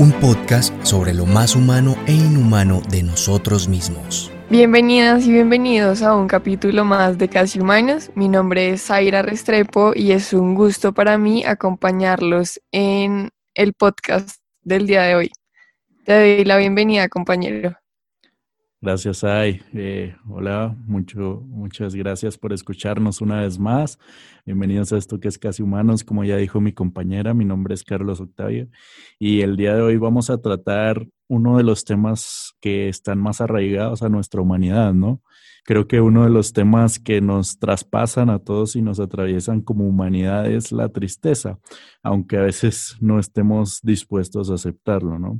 Un podcast sobre lo más humano e inhumano de nosotros mismos. Bienvenidas y bienvenidos a un capítulo más de Casi Humanos. Mi nombre es Zaira Restrepo y es un gusto para mí acompañarlos en el podcast del día de hoy. Te doy la bienvenida, compañero. Gracias, Ay. Eh, hola, mucho, muchas gracias por escucharnos una vez más. Bienvenidos a esto que es Casi Humanos. Como ya dijo mi compañera, mi nombre es Carlos Octavio y el día de hoy vamos a tratar uno de los temas que están más arraigados a nuestra humanidad, ¿no? Creo que uno de los temas que nos traspasan a todos y nos atraviesan como humanidad es la tristeza, aunque a veces no estemos dispuestos a aceptarlo, ¿no?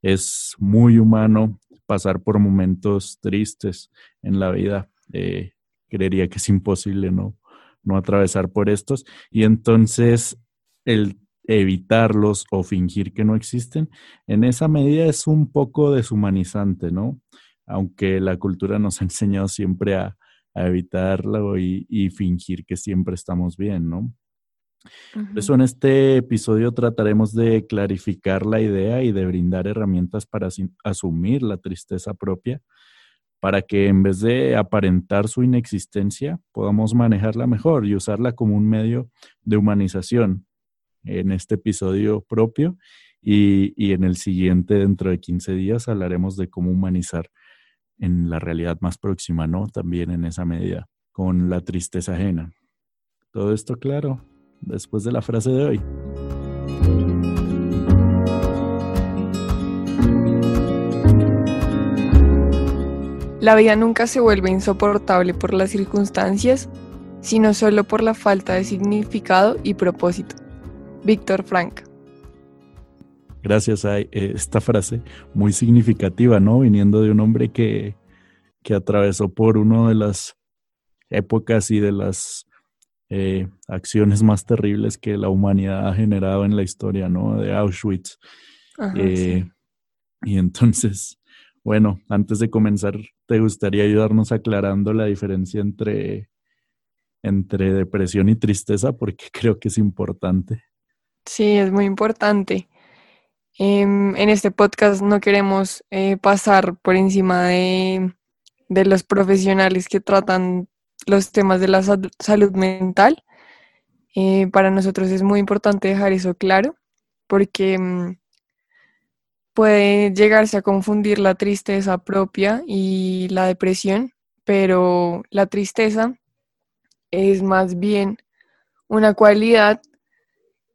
Es muy humano pasar por momentos tristes en la vida. Eh, creería que es imposible no, no atravesar por estos. Y entonces el evitarlos o fingir que no existen, en esa medida es un poco deshumanizante, ¿no? Aunque la cultura nos ha enseñado siempre a, evitarlo y, y, fingir que siempre estamos bien, ¿no? Por eso en este episodio trataremos de clarificar la idea y de brindar herramientas para asumir la tristeza propia, para que en vez de aparentar su inexistencia, podamos manejarla mejor y usarla como un medio de humanización en este episodio propio y, y en el siguiente, dentro de 15 días, hablaremos de cómo humanizar en la realidad más próxima, ¿no? También en esa medida, con la tristeza ajena. ¿Todo esto claro? Después de la frase de hoy. La vida nunca se vuelve insoportable por las circunstancias, sino solo por la falta de significado y propósito. Víctor Frank. Gracias a eh, esta frase muy significativa, ¿no? Viniendo de un hombre que, que atravesó por una de las épocas y de las eh, acciones más terribles que la humanidad ha generado en la historia, ¿no? De Auschwitz. Eh, y entonces, bueno, antes de comenzar, ¿te gustaría ayudarnos aclarando la diferencia entre, entre depresión y tristeza? Porque creo que es importante. Sí, es muy importante. Em, en este podcast no queremos eh, pasar por encima de, de los profesionales que tratan los temas de la salud mental. Eh, para nosotros es muy importante dejar eso claro porque mm, puede llegarse a confundir la tristeza propia y la depresión, pero la tristeza es más bien una cualidad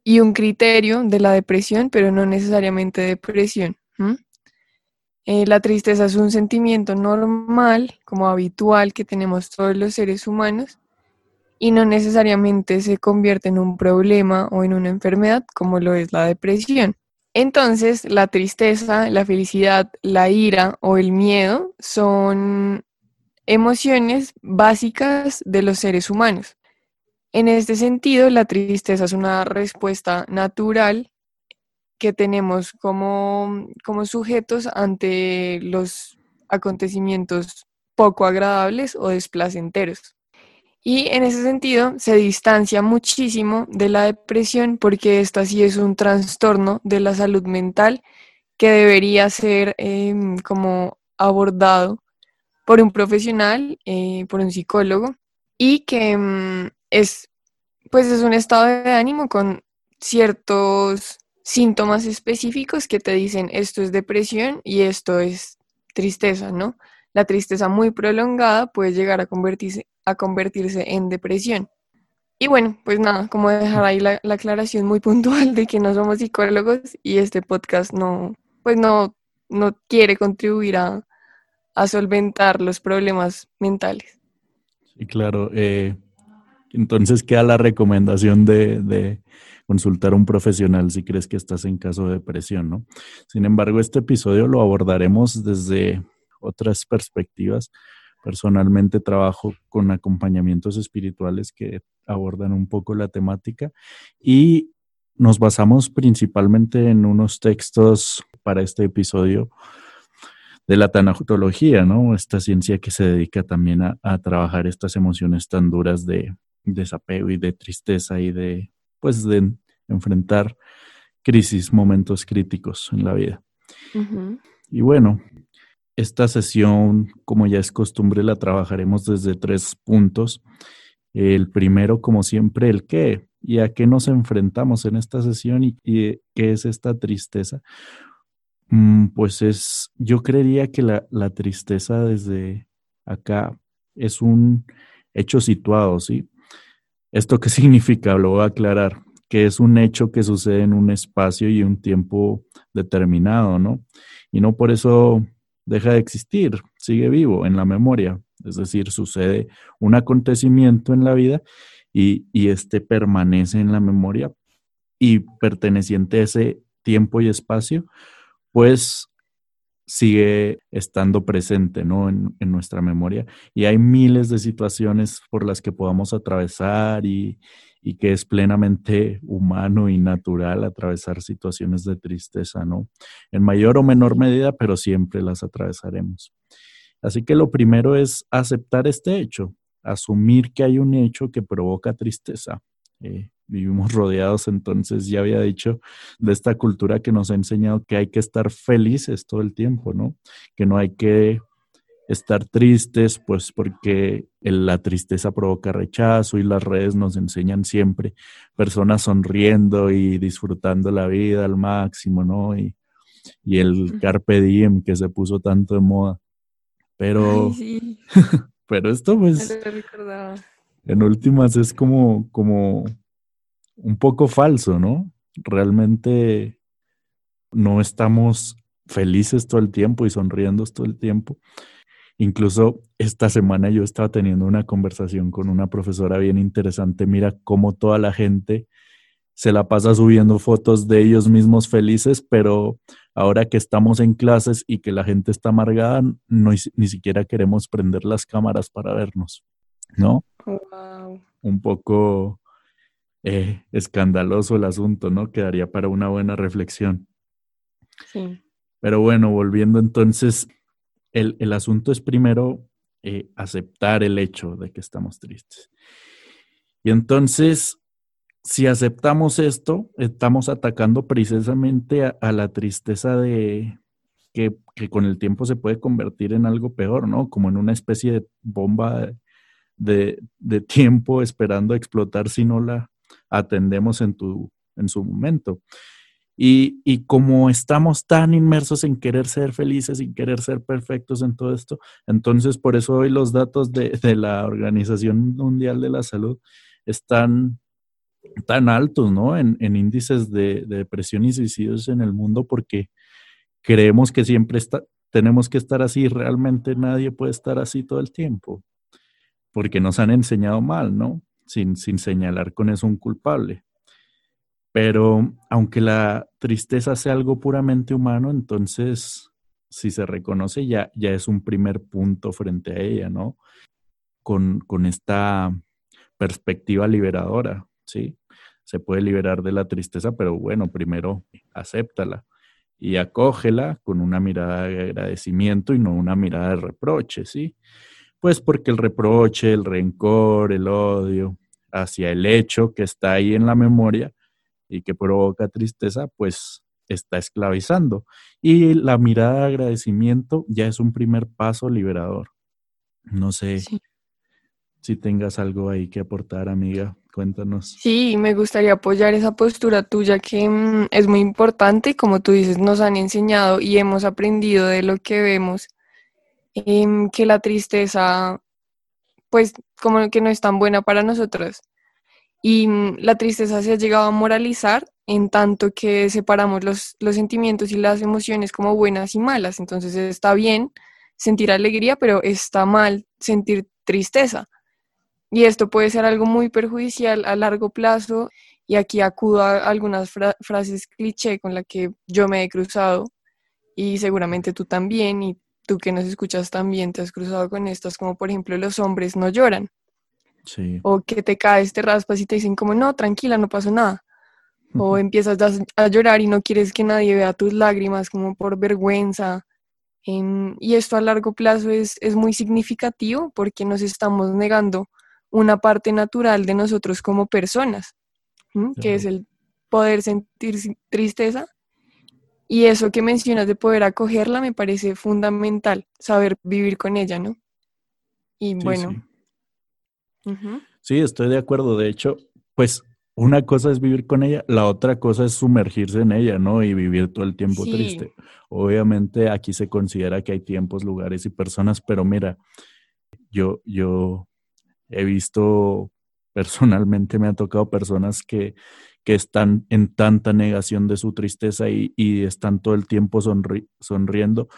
y un criterio de la depresión, pero no necesariamente depresión. Eh, la tristeza es un sentimiento normal, como habitual, que tenemos todos los seres humanos y no necesariamente se convierte en un problema o en una enfermedad como lo es la depresión. Entonces, la tristeza, la felicidad, la ira o el miedo son emociones básicas de los seres humanos. En este sentido, la tristeza es una respuesta natural que tenemos como, como sujetos ante los acontecimientos poco agradables o desplacenteros. Y en ese sentido se distancia muchísimo de la depresión porque esta sí es un trastorno de la salud mental que debería ser em, como abordado por un profesional, eh, por un psicólogo, y que em, es, pues es un estado de ánimo con ciertos síntomas específicos que te dicen esto es depresión y esto es tristeza, ¿no? La tristeza muy prolongada puede llegar a convertirse, a convertirse en depresión. Y bueno, pues nada, como dejar ahí la, aclaración muy puntual de que no somos psicólogos y este podcast no, pues no, no quiere contribuir a, solventar los problemas mentales. Sí, claro. Eh, entonces queda la recomendación de, consultar a un profesional si crees que estás en caso de depresión, ¿no? Sin embargo, este episodio lo abordaremos desde otras perspectivas. Personalmente trabajo con acompañamientos espirituales que abordan un poco la temática y nos basamos principalmente en unos textos para este episodio de la tanatología, ¿no? Esta ciencia que se dedica también a, a trabajar estas emociones tan duras de desapego y de tristeza y de pues de enfrentar crisis, momentos críticos en la vida. Y bueno, esta sesión, como ya es costumbre, la trabajaremos desde tres puntos. El primero, como siempre, el qué y a qué nos enfrentamos en esta sesión y, qué es esta tristeza. Mm, pues es, yo creería que la, la tristeza desde acá es un hecho situado, ¿sí? ¿Esto qué significa? Lo voy a aclarar, que es un hecho que sucede en un espacio y un tiempo determinado, ¿no? Y no por eso deja de existir, sigue vivo en la memoria. Es decir, sucede un acontecimiento en la vida y, y este permanece en la memoria y perteneciente a ese tiempo y espacio, pues sigue estando presente ¿no? en, nuestra memoria. Y hay miles de situaciones por las que podamos atravesar y, y, que es plenamente humano y natural atravesar situaciones de tristeza, ¿no? En mayor o menor medida, pero siempre las atravesaremos. Así que lo primero es aceptar este hecho, asumir que hay un hecho que provoca tristeza. Eh, vivimos rodeados, entonces ya había dicho, de esta cultura que nos ha enseñado que hay que estar felices todo el tiempo, ¿no? Que no hay que estar tristes, pues porque la tristeza provoca rechazo y las redes nos enseñan siempre personas sonriendo y disfrutando la vida al máximo, ¿no? Y, y el carpe diem que se puso tanto de moda. Pero, pero esto pues, en últimas es como, como un poco falso, ¿no? Realmente no estamos felices todo el tiempo y sonriendo todo el tiempo. Incluso esta semana yo estaba teniendo una conversación con una profesora bien interesante. Mira cómo toda la gente se la pasa subiendo fotos de ellos mismos felices, pero ahora que estamos en clases y que la gente está amargada, no, ni siquiera queremos prender las cámaras para vernos, ¿no? Un poco eh, escandaloso el asunto, ¿no? Quedaría para una buena reflexión. Sí. Pero bueno, volviendo entonces, el, asunto es primero eh, aceptar el hecho de que estamos tristes. Y entonces, si aceptamos esto, estamos atacando precisamente a, la tristeza de que, con el tiempo se puede convertir en algo peor, ¿no? Como en una especie de bomba de, de tiempo esperando a explotar si no la, atendemos en, tu, en su momento. Y, y, como estamos tan inmersos en querer ser felices y querer ser perfectos en todo esto, entonces por eso hoy los datos de, de la Organización Mundial de la Salud están tan altos, ¿no? En, en índices de, de, depresión y suicidios en el mundo porque creemos que siempre está, tenemos que estar así, realmente nadie puede estar así todo el tiempo, porque nos han enseñado mal, ¿no? Sin, señalar con eso un culpable. Pero aunque la tristeza sea algo puramente humano, entonces si se reconoce ya, ya es un primer punto frente a ella, ¿no? Con, con esta perspectiva liberadora, ¿sí? Se puede liberar de la tristeza, pero bueno, primero acéptala y acógela con una mirada de agradecimiento y no una mirada de reproche, ¿sí? Pues porque el reproche, el rencor, el odio hacia el hecho que está ahí en la memoria y que provoca tristeza, pues está esclavizando. Y la mirada de agradecimiento ya es un primer paso liberador. No sé si tengas algo ahí que aportar, amiga. Cuéntanos. Sí, me gustaría apoyar esa postura tuya que mm, es muy importante y como tú dices, nos han enseñado y hemos aprendido de lo que vemos Em, que la tristeza, pues como que no es tan buena para nosotros. Y mm, la tristeza se ha llegado a moralizar en tanto que separamos los, los sentimientos y las emociones como buenas y malas. Entonces está bien sentir alegría, pero está mal sentir tristeza. Y esto puede ser algo muy perjudicial a largo plazo. Y aquí acudo a algunas frases cliché con las que yo me he cruzado y seguramente tú también. Tú que nos escuchas también te has cruzado con estas, como por ejemplo los hombres no lloran. Sí. O que te caes, te raspas y te dicen como, no, tranquila, no pasó nada. O empiezas a, llorar y no quieres que nadie vea tus lágrimas como por vergüenza. y esto a largo plazo es, es muy significativo porque nos estamos negando una parte natural de nosotros como personas, que es el poder sentir tristeza. Y eso que mencionas de poder acogerla me parece fundamental, saber vivir con ella, ¿no? Y bueno. Sí. estoy de acuerdo. De hecho, pues una cosa es vivir con ella, la otra cosa es sumergirse en ella, ¿no? Y vivir todo el tiempo triste. Obviamente aquí se considera que hay tiempos, lugares y personas, pero mira, yo, yo he visto personalmente, me ha tocado personas que, que están en tanta negación de su tristeza y, y están todo el tiempo sonriendo,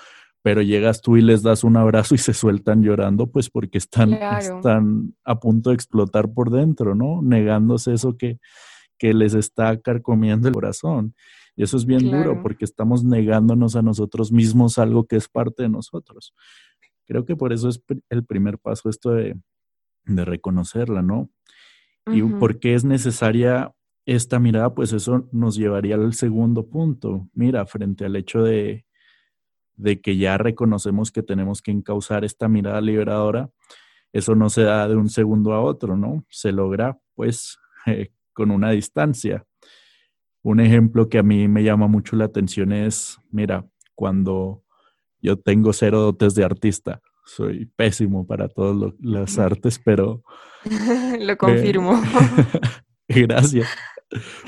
pero llegas tú y les das un abrazo y se sueltan llorando, pues porque están, están a punto de explotar por dentro, ¿no? Negándose eso que, que les está carcomiendo el corazón. Y eso es bien duro porque estamos negándonos a nosotros mismos algo que es parte de nosotros. Creo que por eso es el primer paso esto de, de reconocerla, ¿no? Y por qué es necesaria esta mirada, pues eso nos llevaría al segundo punto. Mira, frente al hecho de, de que ya reconocemos que tenemos que encauzar esta mirada liberadora, eso no se da de un segundo a otro, ¿no? Se logra, pues, eh, con una distancia. Un ejemplo que a mí me llama mucho la atención es, mira, cuando yo tengo cero dotes de artista, soy pésimo para todas las artes, pero... Lo confirmo. Gracias.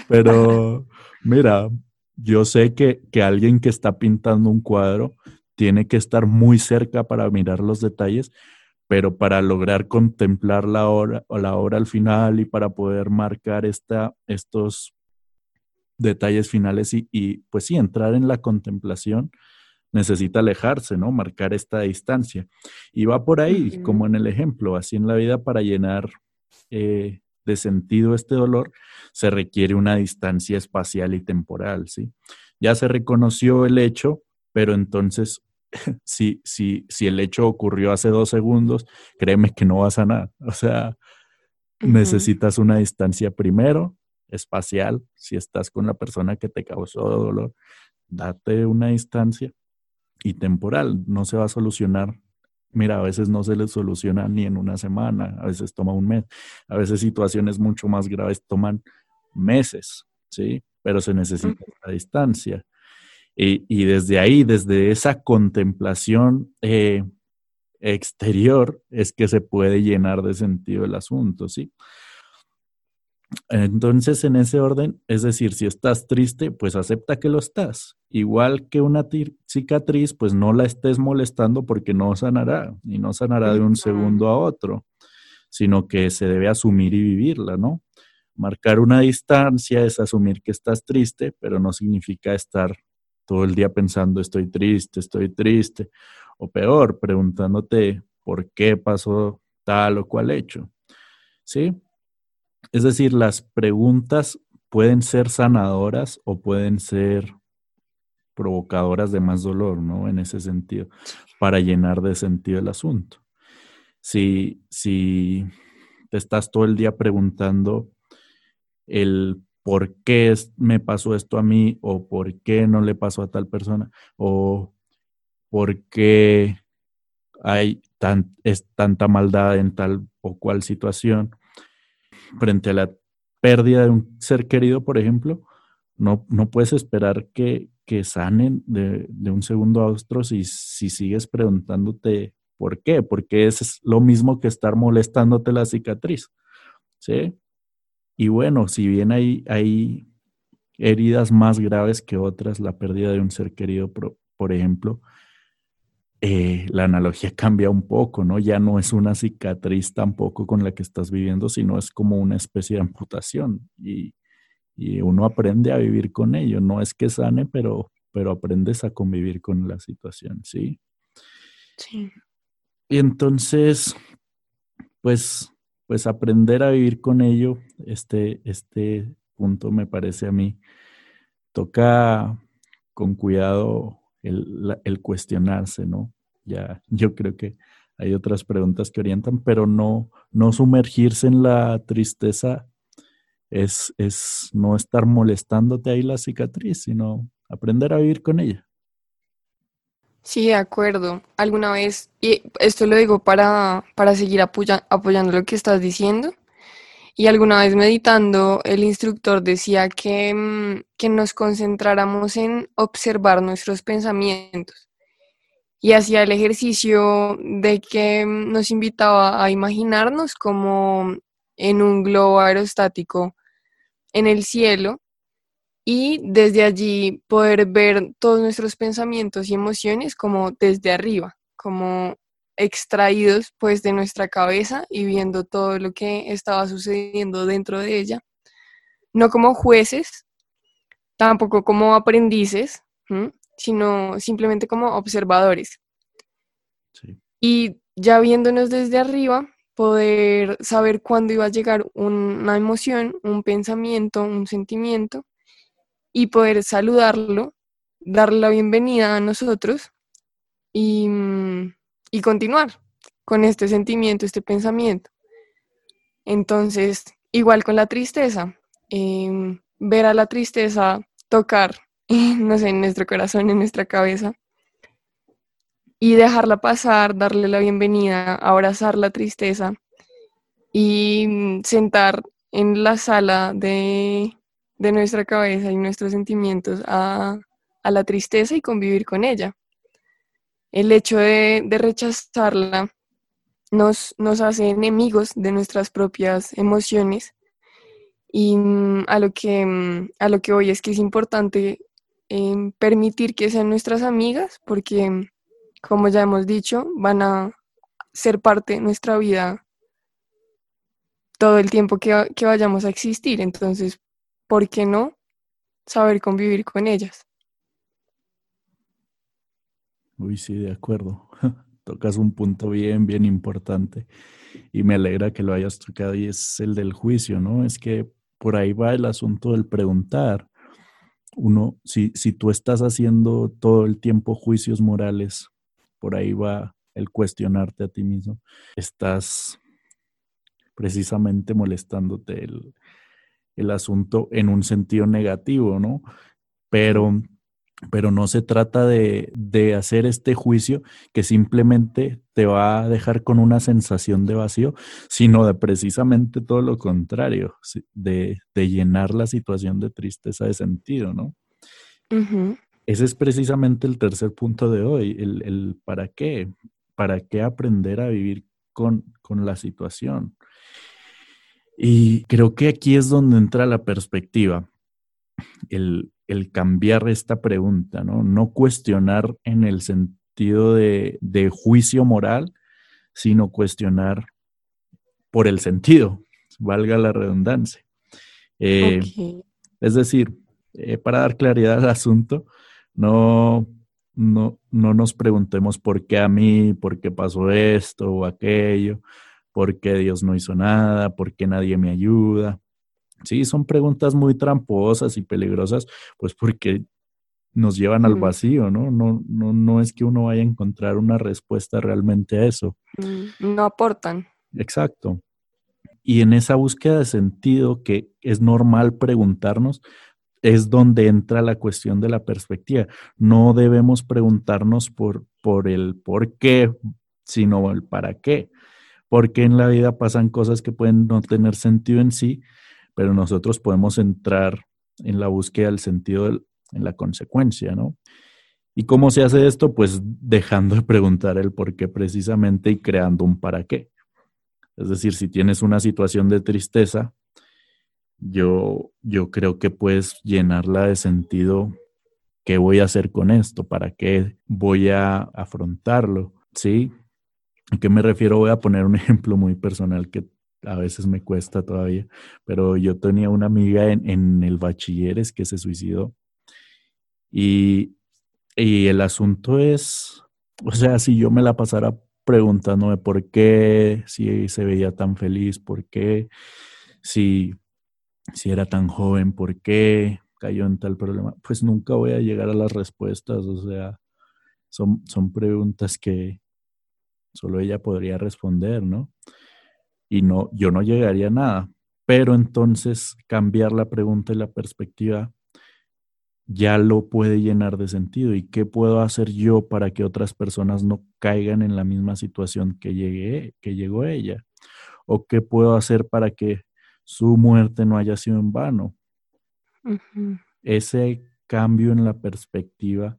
Pero mira, yo sé que, que, alguien que está pintando un cuadro tiene que estar muy cerca para mirar los detalles, pero para lograr contemplar la obra, la obra al final y para poder marcar esta, estos detalles finales y, y pues sí, entrar en la contemplación, necesita alejarse, ¿no? Marcar esta distancia. Y va por ahí, como en el ejemplo, así en la vida para llenar eh, de sentido este dolor, se requiere una distancia espacial y temporal, ¿sí? Ya se reconoció el hecho, pero entonces, si, si, si el hecho ocurrió hace dos segundos, créeme que no va a sanar. O sea, necesitas una distancia primero, espacial, si estás con la persona que te causó dolor, date una distancia y temporal, no se va a solucionar. Mira, a veces no se le soluciona ni en una semana, a veces toma un mes, a veces situaciones mucho más graves toman meses, ¿sí? Pero se necesita la distancia. Y, desde ahí, desde esa contemplación eh, exterior, es que se puede llenar de sentido el asunto, ¿sí? Entonces, en ese orden, es decir, si estás triste, pues acepta que lo estás. Igual que una cicatriz, pues no la estés molestando porque no sanará y no sanará de un segundo a otro, sino que se debe asumir y vivirla, ¿no? Marcar una distancia es asumir que estás triste, pero no significa estar todo el día pensando estoy triste, estoy triste, o peor, preguntándote por qué pasó tal o cual hecho. ¿Sí? Es decir, las preguntas pueden ser sanadoras o pueden ser provocadoras de más dolor, ¿no? En ese sentido, para llenar de sentido el asunto. Si, si te estás todo el día preguntando el por qué me pasó esto a mí o por qué no le pasó a tal persona o por qué hay tan, es tanta maldad en tal o cual situación, frente a la pérdida de un ser querido, por ejemplo, no, no puedes esperar que, que sanen de, de, un segundo a si, si sigues preguntándote por qué, porque es lo mismo que estar molestándote la cicatriz, ¿sí? Y bueno, si bien hay, hay heridas más graves que otras, la pérdida de un ser querido, por ejemplo, eh, la analogía cambia un poco, ¿no? Ya no es una cicatriz tampoco con la que estás viviendo, sino es como una especie de amputación y, uno aprende a vivir con ello. No es que sane, pero, pero aprendes a convivir con la situación, ¿sí? Sí. Y entonces, pues, pues aprender a vivir con ello, este, este punto me parece a mí, toca con cuidado el, cuestionarse, ¿no? Ya, yo creo que hay otras preguntas que orientan, pero no, no sumergirse en la tristeza es, es no estar molestándote ahí la cicatriz, sino aprender a vivir con ella. Sí, de acuerdo. Alguna vez, y esto lo digo para, para seguir apoyando lo que estás diciendo, Y alguna vez meditando, el instructor decía que, mm, que nos concentráramos en observar nuestros pensamientos. Y hacía el ejercicio de que mm, nos invitaba a imaginarnos como en un globo aerostático en el cielo y desde allí poder ver todos nuestros pensamientos y emociones como desde arriba, como extraídos pues de nuestra cabeza y viendo todo lo que estaba sucediendo dentro de ella, no como jueces, tampoco como aprendices, sino simplemente como observadores. Y ya viéndonos desde arriba, poder saber cuándo iba a llegar una emoción, un pensamiento, un sentimiento y poder saludarlo, darle la bienvenida a nosotros y, mm, y continuar con este sentimiento, este pensamiento. Entonces, igual con la tristeza, em, ver a la tristeza tocar, no sé, en nuestro corazón, en nuestra cabeza, y dejarla pasar, darle la bienvenida, abrazar la tristeza y mm, sentar en la sala de, nuestra cabeza y nuestros sentimientos a, la tristeza y convivir con ella. El hecho de, rechazarla nos, hace enemigos de nuestras propias emociones y mm, a lo que, mm, a lo que hoy es que es importante em, permitir que sean nuestras amigas porque como ya hemos dicho, van a ser parte de nuestra vida todo el tiempo que, vayamos a existir. Entonces, ¿por qué no saber convivir con ellas? Uy, sí, de acuerdo. Tocas un punto bien, bien importante y me alegra que lo hayas tocado y es el del juicio, ¿no? Es que por ahí va el asunto del preguntar. Uno, si, si tú estás haciendo todo el tiempo juicios morales por ahí va el cuestionarte a ti mismo. Estás precisamente molestándote el, asunto en un sentido negativo, ¿no? Pero, pero no se trata de, de, hacer este juicio que simplemente te va a dejar con una sensación de vacío, sino de precisamente todo lo contrario, de, de llenar la situación de tristeza de sentido, ¿no? Ese es precisamente el tercer punto de hoy, el, para qué, para qué aprender a vivir con, la situación. Y creo que aquí es donde entra la perspectiva, el, cambiar esta pregunta, ¿no? No cuestionar en el sentido de, juicio moral, sino cuestionar por el sentido, valga la redundancia. Eh, es decir, eh, para dar claridad al asunto, no, no, no nos preguntemos por qué a mí, por qué pasó esto o aquello, por qué Dios no hizo nada, por qué nadie me ayuda. Sí, son preguntas muy tramposas y peligrosas, pues porque nos llevan al vacío, ¿no? No, no, no es que uno vaya a encontrar una respuesta realmente a eso. Mm, no aportan. Exacto. Y en esa búsqueda de sentido que es normal preguntarnos, es donde entra la cuestión de la perspectiva. No debemos preguntarnos por, por el por qué, sino el para qué. Porque en la vida pasan cosas que pueden no tener sentido en sí, pero nosotros podemos entrar en la búsqueda del sentido en la consecuencia, ¿no? ¿Y cómo se hace esto? Pues dejando de preguntar el por qué precisamente y creando un para qué. Es decir, si tienes una situación de tristeza, yo, yo creo que puedes llenarla de sentido. ¿Qué voy a hacer con esto? ¿Para qué voy a afrontarlo? ¿Sí? ¿A qué me refiero? Voy a poner un ejemplo muy personal que a veces me cuesta todavía, pero yo tenía una amiga en, el bachilleres que se suicidó y, y el asunto es, o sea, si yo me la pasara preguntándome por qué, si se veía tan feliz, por qué, si si era tan joven, por qué cayó en tal problema, pues nunca voy a llegar a las respuestas, o sea, son, son preguntas que solo ella podría responder, ¿no? Y no, yo no llegaría a nada, pero entonces cambiar la pregunta y la perspectiva ya lo puede llenar de sentido. ¿Y qué puedo hacer yo para que otras personas no caigan en la misma situación que, llegué, que llegó ella? ¿O qué puedo hacer para que su muerte no haya sido en vano. Ese cambio en la perspectiva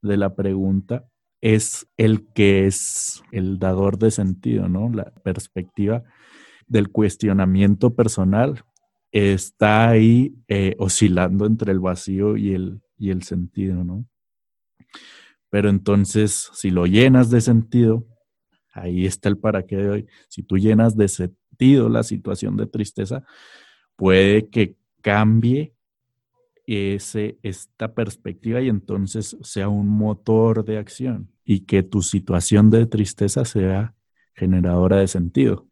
de la pregunta es el que es el dador de sentido, ¿no? La perspectiva del cuestionamiento personal está ahí eh, oscilando entre el vacío y el, y el sentido, ¿no? Pero entonces, si lo llenas de sentido, ahí está el para qué de hoy. Si tú llenas de sentido la situación de tristeza, puede que cambie ese, esta perspectiva y entonces sea un motor de acción y que tu situación de tristeza sea generadora de sentido.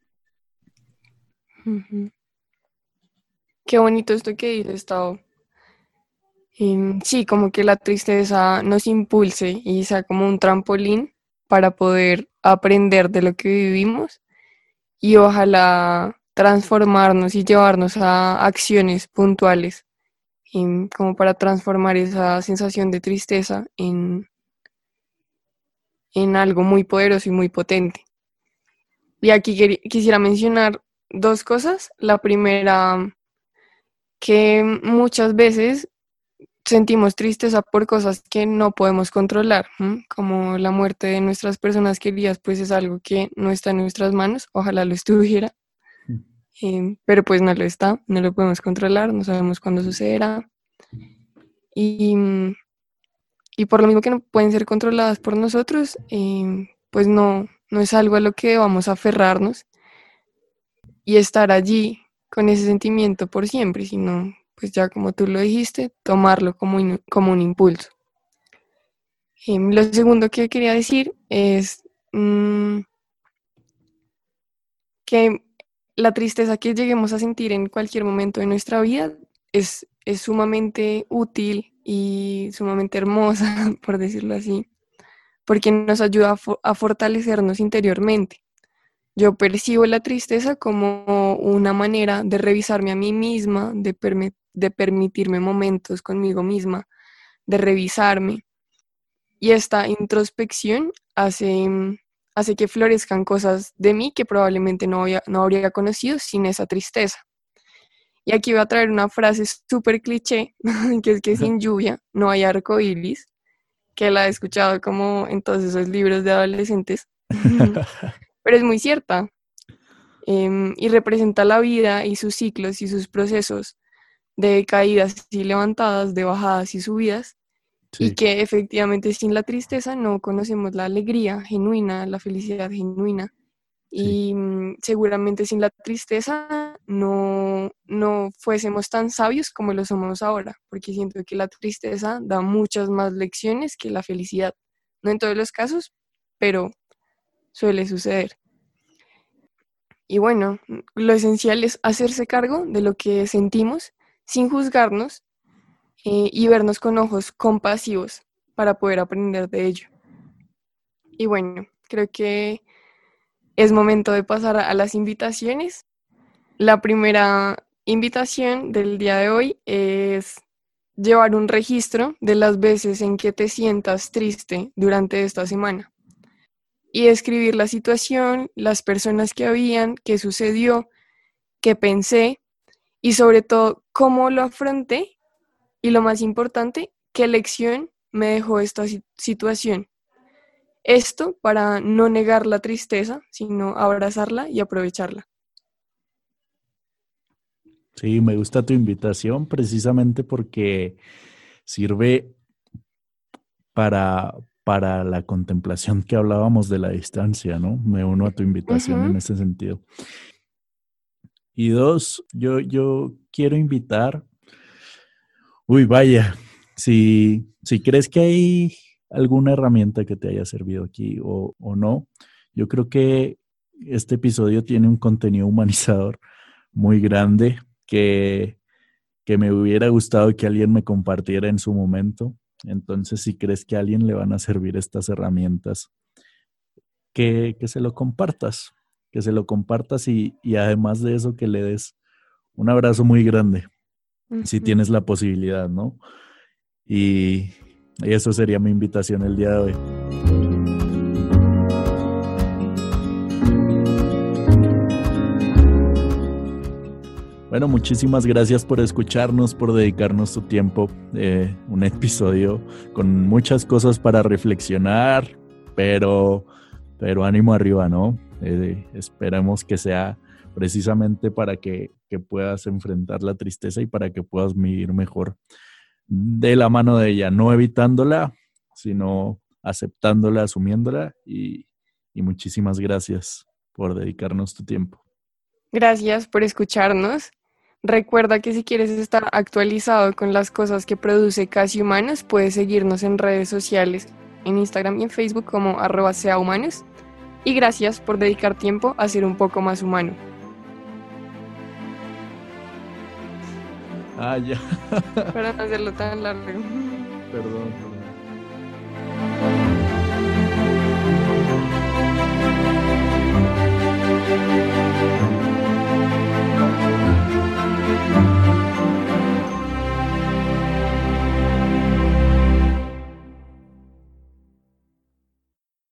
Qué bonito esto que dices, Tao. Em, sí, como que la tristeza nos impulse y sea como un trampolín para poder aprender de lo que vivimos y ojalá transformarnos y llevarnos a acciones puntuales em, como para transformar esa sensación de tristeza en, en algo muy poderoso y muy potente. Y aquí quisiera mencionar dos cosas. La primera, que muchas veces sentimos tristeza por cosas que no podemos controlar, como la muerte de nuestras personas queridas, pues es algo que no está en nuestras manos, ojalá lo estuviera, mm. em, pero pues no lo está, no lo podemos controlar, no sabemos cuándo sucederá. Y, y por lo mismo que no pueden ser controladas por nosotros, em, pues no, no es algo a lo que vamos a aferrarnos y estar allí con ese sentimiento por siempre, sino pues ya como tú lo dijiste, tomarlo como, como un impulso. Em, lo segundo que quería decir es mm, que la tristeza que lleguemos a sentir en cualquier momento de nuestra vida es, es sumamente útil y sumamente hermosa, por decirlo así, porque nos ayuda a fortalecernos interiormente. Yo percibo la tristeza como una manera de revisarme a mí misma, de, de permitirme momentos conmigo misma, de revisarme. Y esta introspección hace, hace que florezcan cosas de mí que probablemente no, no habría conocido sin esa tristeza. Y aquí voy a traer una frase súper cliché, que es que sin lluvia no hay arco iris, que la he escuchado como en todos esos libros de adolescentes. pero es muy cierta. Em, y representa la vida y sus ciclos y sus procesos de caídas y levantadas, de bajadas y subidas, y que efectivamente sin la tristeza no conocemos la alegría genuina, la felicidad genuina. Y mm, seguramente sin la tristeza no, no fuésemos tan sabios como lo somos ahora, porque siento que la tristeza da muchas más lecciones que la felicidad. No en todos los casos, pero suele suceder. Y bueno, lo esencial es hacerse cargo de lo que sentimos sin juzgarnos eh, y vernos con ojos compasivos para poder aprender de ello. Y bueno, creo que es momento de pasar a las invitaciones. La primera invitación del día de hoy es llevar un registro de las veces en que te sientas triste durante esta semana y describir la situación, las personas que habían, qué sucedió, qué pensé y sobre todo cómo lo afronté y lo más importante, qué lección me dejó esta situación. Esto para no negar la tristeza, sino abrazarla y aprovecharla. Sí, me gusta tu invitación precisamente porque sirve para, para la contemplación que hablábamos de la distancia, ¿no? Me uno a tu invitación en ese sentido. Y dos, yo, yo quiero invitar, uy, vaya, si, si crees que hay alguna herramienta que te haya servido aquí o, o no, yo creo que este episodio tiene un contenido humanizador muy grande que, que me hubiera gustado que alguien me compartiera en su momento entonces, si crees que a alguien le van a servir estas herramientas, que, se lo compartas, que se lo compartas y, además de eso que le des un abrazo muy grande, si tienes la posibilidad, ¿no? Y, y eso sería mi invitación el día de hoy. Bueno, muchísimas gracias por escucharnos, por dedicarnos tu tiempo. Eh, un episodio con muchas cosas para reflexionar, pero, pero ánimo arriba, ¿no? Eh, esperemos que sea precisamente para que, que, puedas enfrentar la tristeza y para que puedas vivir mejor de la mano de ella, no evitándola, sino aceptándola, asumiéndola y, y muchísimas gracias por dedicarnos tu tiempo. Gracias por escucharnos. Recuerda que si quieres estar actualizado con las cosas que produce Casi Humanos, puedes seguirnos en redes sociales, en Instagram y en Facebook como arroba sea humanos. Y gracias por dedicar tiempo a ser un poco más humano. Ah, ya. Para no hacerlo tan largo. Perdón, perdón.